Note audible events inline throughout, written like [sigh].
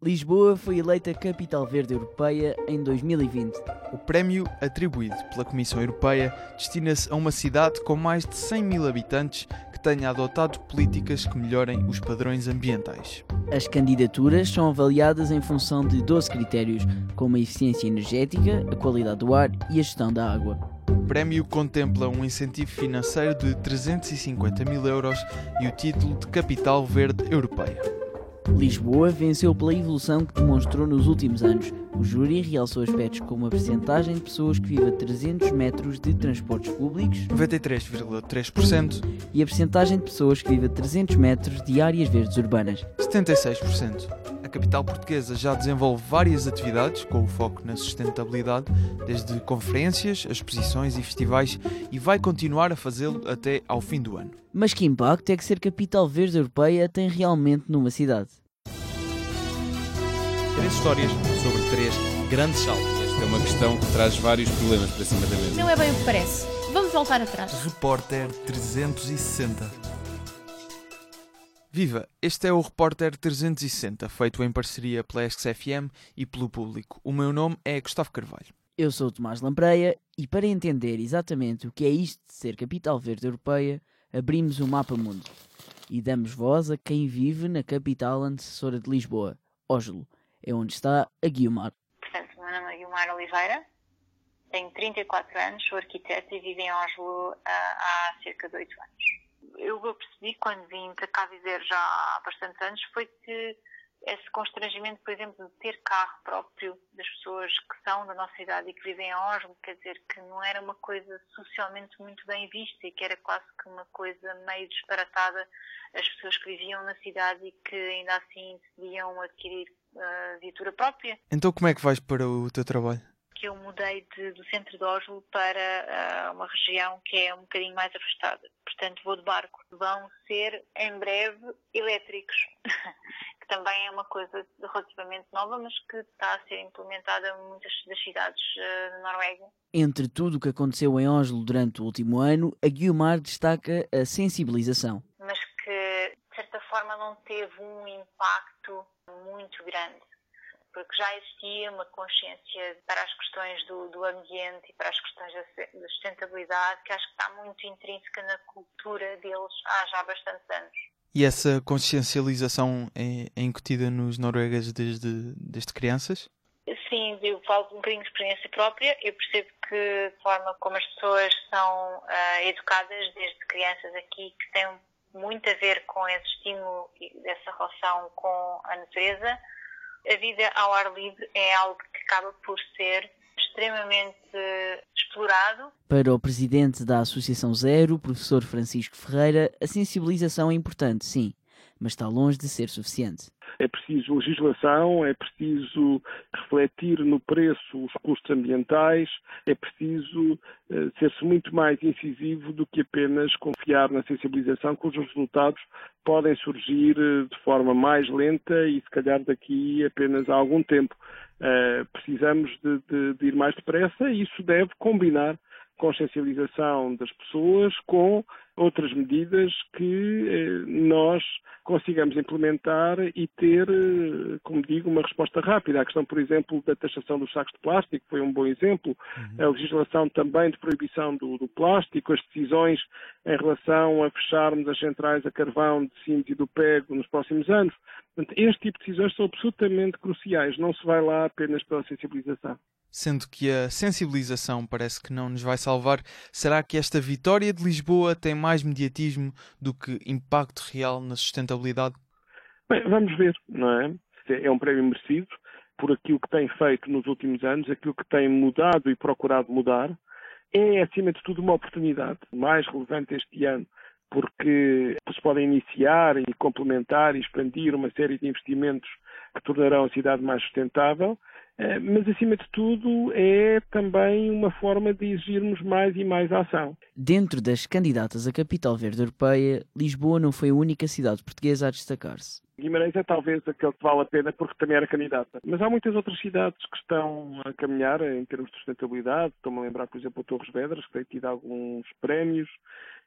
Lisboa foi eleita Capital Verde Europeia em 2020. O prémio, atribuído pela Comissão Europeia, destina-se a uma cidade com mais de 100 mil habitantes que tenha adotado políticas que melhorem os padrões ambientais. As candidaturas são avaliadas em função de 12 critérios, como a eficiência energética, a qualidade do ar e a gestão da água. O prémio contempla um incentivo financeiro de 350 mil euros e o título de Capital Verde Europeia. Lisboa venceu pela evolução que demonstrou nos últimos anos. O júri realçou aspectos como a percentagem de pessoas que vivem a 300 metros de transportes públicos 93,3% e a percentagem de pessoas que vivem a 300 metros de áreas verdes urbanas 76%. A capital portuguesa já desenvolve várias atividades com o foco na sustentabilidade, desde conferências, exposições e festivais, e vai continuar a fazê-lo até ao fim do ano. Mas que impacto é que ser capital verde europeia tem realmente numa cidade? Três histórias sobre três grandes saltos. Esta é uma questão que traz vários problemas para cima da mesa. Não é bem o que parece. Vamos voltar atrás. Repórter 360. Viva! Este é o Repórter 360, feito em parceria pela SXFM e pelo público. O meu nome é Gustavo Carvalho. Eu sou o Tomás Lampreia e para entender exatamente o que é isto de ser capital verde europeia, abrimos o mapa mundo e damos voz a quem vive na capital antecessora de Lisboa, Oslo, é onde está a Guiomar. Portanto, meu nome é Guiomar Oliveira, tenho 34 anos, sou arquiteta e vivo em Oslo há, há cerca de 8 anos. Eu percebi quando vim para cá viver já há bastantes anos foi que esse constrangimento, por exemplo, de ter carro próprio das pessoas que são da nossa idade e que vivem em Oslo, quer dizer, que não era uma coisa socialmente muito bem vista e que era quase que uma coisa meio disparatada as pessoas que viviam na cidade e que ainda assim decidiam adquirir uh, viatura própria. Então como é que vais para o teu trabalho? Que eu mudei de, do centro de Oslo para uh, uma região que é um bocadinho mais afastada. Portanto, vou de barco. Vão ser, em breve, elétricos. [laughs] também é uma coisa relativamente nova, mas que está a ser implementada em muitas das cidades uh, da Noruega. Entre tudo o que aconteceu em Oslo durante o último ano, a Guiomar destaca a sensibilização. Mas que, de certa forma, não teve um impacto muito grande porque já existia uma consciência para as questões do, do, ambiente e para as questões da sustentabilidade que acho que está muito intrínseca na cultura deles há já bastantes anos. E essa consciencialização é, é incutida nos noruegas desde, desde crianças? Sim, eu falo um bocadinho de experiência própria. Eu percebo que a forma como as pessoas são uh, educadas desde crianças aqui, que tem muito a ver com esse estímulo dessa relação com a natureza, a vida ao ar livre é algo que acaba por ser extremamente explorado. Para o presidente da Associação Zero, professor Francisco Ferreira, a sensibilização é importante, sim, mas está longe de ser suficiente. É preciso legislação, é preciso refletir no preço os custos ambientais, é preciso uh, ser-se muito mais incisivo do que apenas confiar na sensibilização, cujos resultados podem surgir uh, de forma mais lenta e, se calhar, daqui apenas a algum tempo. Uh, precisamos de, de, de ir mais depressa e isso deve combinar consciencialização das pessoas com outras medidas que eh, nós consigamos implementar e ter, eh, como digo, uma resposta rápida. A questão, por exemplo, da taxação dos sacos de plástico foi um bom exemplo. Uhum. A legislação também de proibição do, do, plástico, as decisões em relação a fecharmos as centrais a carvão de Sines e do Pego nos próximos anos. Portanto, este tipo de decisões são absolutamente cruciais. Não se vai lá apenas pela sensibilização. Sendo que a sensibilização parece que não nos vai salvar, será que esta vitória de Lisboa tem mais mediatismo do que impacto real na sustentabilidade? Bem, vamos ver, não é? É um prémio merecido por aquilo que tem feito nos últimos anos, aquilo que tem mudado e procurado mudar. É, acima de tudo, uma oportunidade mais relevante este ano, porque se podem iniciar e complementar e expandir uma série de investimentos que tornarão a cidade mais sustentável mas acima de tudo é também uma forma de exigirmos mais e mais ação. Dentro das candidatas à capital verde europeia, Lisboa não foi a única cidade portuguesa a destacar-se. Guimarães é talvez aquele que vale a pena porque também era candidata. Mas há muitas outras cidades que estão a caminhar em termos de sustentabilidade. Estou-me a lembrar, por exemplo, o Torres Vedras, que tem tido alguns prémios.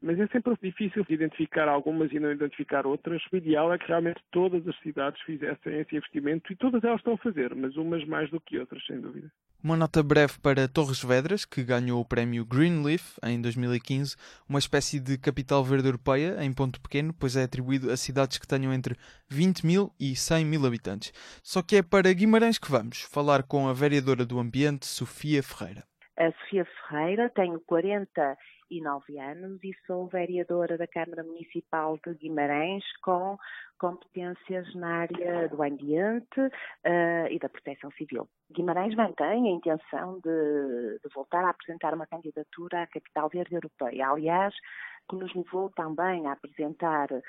Mas é sempre difícil identificar algumas e não identificar outras. O ideal é que realmente todas as cidades fizessem esse investimento e todas elas estão a fazer, mas umas mais do que outras, sem dúvida. Uma nota breve para Torres Vedras, que ganhou o prémio Greenleaf em 2015, uma espécie de capital verde europeia em ponto pequeno, pois é atribuído a cidades que tenham entre 20 mil e 100 mil habitantes. Só que é para Guimarães que vamos falar com a vereadora do Ambiente, Sofia Ferreira. A Sofia Ferreira, tenho 49 anos e sou vereadora da Câmara Municipal de Guimarães com competências na área do ambiente uh, e da proteção civil. Guimarães mantém a intenção de, de voltar a apresentar uma candidatura à Capital Verde Europeia. Aliás, que nos levou também a apresentar uh,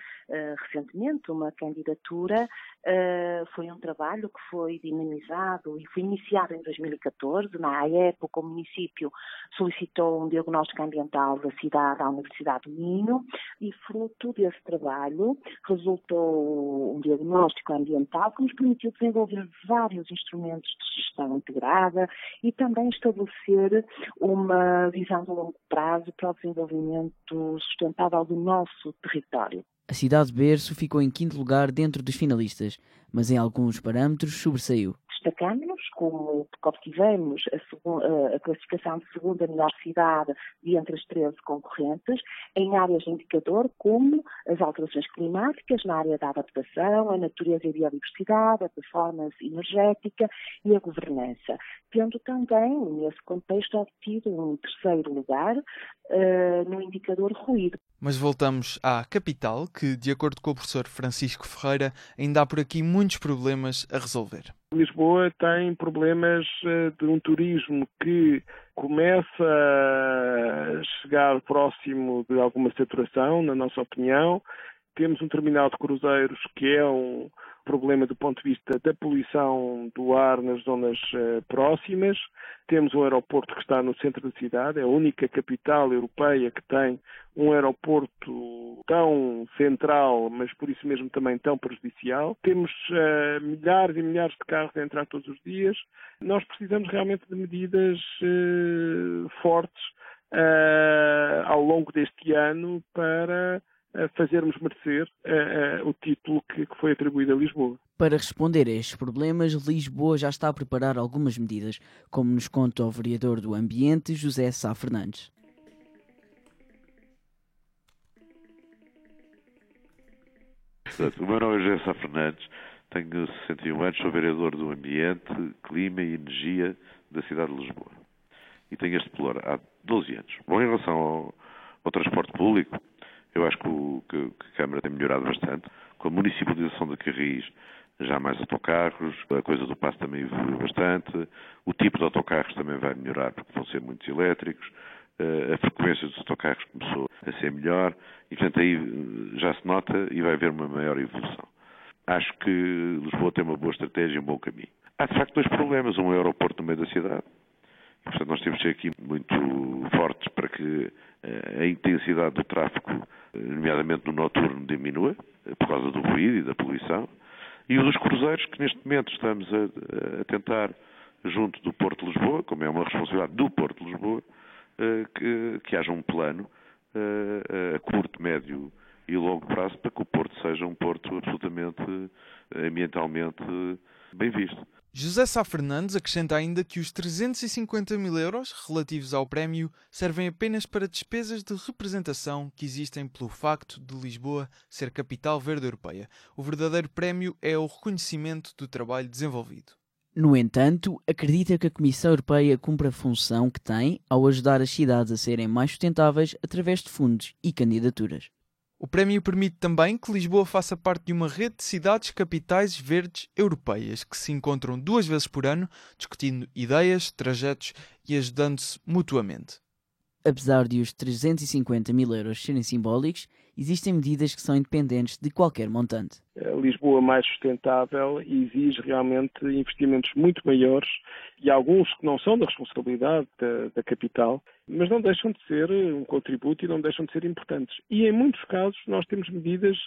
recentemente uma candidatura. Uh, foi um trabalho que foi dinamizado e foi iniciado em 2014. Na época, o município solicitou um diagnóstico ambiental da cidade à Universidade do Minho e, fruto desse trabalho, resultou um diagnóstico ambiental que nos permitiu desenvolver vários instrumentos de gestão integrada e também estabelecer uma visão de longo prazo para o desenvolvimento sustentável do nosso território. A cidade de Berço ficou em quinto lugar dentro dos finalistas, mas em alguns parâmetros sobressaiu destacamos, como obtivemos a, a, classificação de segunda melhor cidade de entre as 13 concorrentes, em áreas de indicador como as alterações climáticas, na área da adaptação, a natureza e a biodiversidade, a performance energética e a governança, tendo também, nesse contexto, obtido um terceiro lugar uh, no indicador ruído. Mas voltamos à capital, que, de acordo com o professor Francisco Ferreira, ainda há por aqui muitos problemas a resolver. Lisboa tem problemas eh, de um turismo que começa a chegar próximo de alguma saturação, na nossa opinião. Temos um terminal de cruzeiros que é um, problema do ponto de vista da poluição do ar nas zonas uh, próximas. Temos um aeroporto que está no centro da cidade, é a única capital europeia que tem um aeroporto tão central, mas por isso mesmo também tão prejudicial. Temos uh, milhares e milhares de carros a entrar todos os dias. Nós precisamos realmente de medidas uh, fortes ao longo deste ano para fazermos merecer uh, uh, o título que, que, foi atribuído a Lisboa. Para responder a estes problemas, Lisboa já está a preparar algumas medidas, como nos conta o vereador do Ambiente, José Sá Fernandes. O meu nome é José Sá Fernandes, tenho 61 anos, sou vereador do Ambiente, Clima e Energia da cidade de Lisboa. E tenho este plur há 12 anos. Bom, em relação ao, ao transporte público, eu acho que, o, que, que a Câmara tem melhorado bastante. Com a municipalização de Carris, já mais autocarros, a coisa do passo também evoluiu bastante, o tipo de autocarros também vai melhorar porque vão ser muitos elétricos, eh, a frequência dos autocarros começou a ser melhor e, portanto, aí eh, já se nota e vai haver uma maior evolução. Acho que Lisboa tem uma boa estratégia e um bom caminho. Há, de facto, dois problemas. Um é aeroporto no meio da cidade. Portanto, nós temos que ser aqui muito fortes para que eh, a intensidade do tráfego, eh, nomeadamente no noturno, diminua, eh, por causa do ruído e da poluição, e o dos cruzeiros, que neste momento estamos a, a tentar, junto do Porto de Lisboa, como é uma responsabilidade do Porto de Lisboa, que, que haja um plano a curto, médio e longo prazo para que o Porto seja um porto absolutamente ambientalmente bem visto. José Sá Fernandes acrescenta ainda que os 350 mil euros relativos ao prémio servem apenas para despesas de representação que existem pelo facto de Lisboa ser capital verde europeia. O verdadeiro prémio é o reconhecimento do trabalho desenvolvido. No entanto, acredita que a Comissão Europeia cumpre a função que tem ao ajudar as cidades a serem mais sustentáveis através de fundos e candidaturas. O prémio permite também que Lisboa faça parte de uma rede de cidades capitais verdes europeias que se encontram duas vezes por ano discutindo ideias, trajetos e ajudando-se mutuamente. Apesar de os 350 mil euros serem simbólicos, existem medidas que são independentes de qualquer montante. Lisboa mais sustentável exige realmente investimentos muito maiores e alguns que não são da responsabilidade da, da, capital, mas não deixam de ser um contributo e não deixam de ser importantes. E em muitos casos nós temos medidas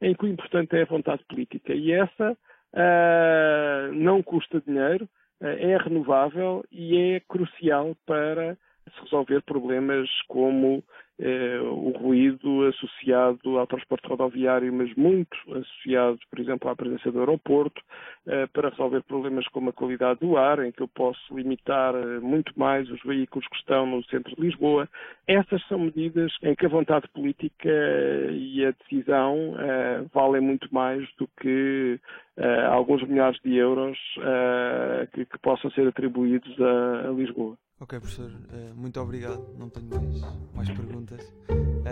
em que o importante é a vontade política e essa uh, não custa dinheiro, uh, é renovável e é crucial para resolver problemas como eh, o ruído associado ao transporte rodoviário, mas muito associado, por exemplo, à presença do aeroporto, eh, para resolver problemas como a qualidade do ar, em que eu posso limitar eh, muito mais os veículos que estão no centro de Lisboa. Essas são medidas em que a vontade política e a decisão valem muito mais do que alguns milhares de euros que, que possam ser atribuídos a, a Lisboa. Ok, professor, uh, muito obrigado. Não tenho mais, mais perguntas.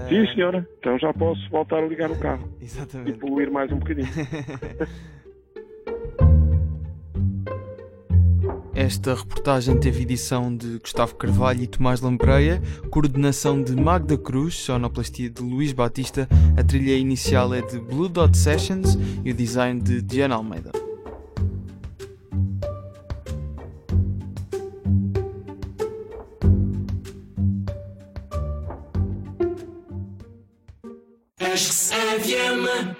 Sim, senhora. Então já posso voltar a ligar o carro. [laughs] Exatamente. E poluir mais um bocadinho. [laughs] Esta reportagem teve edição de Gustavo Carvalho e Tomás Lampreia, coordenação de Magda Cruz, sonoplastia de Luís Batista, a trilha inicial é de Blue Dot Sessions e o design de Diana Almeida. Mix FM.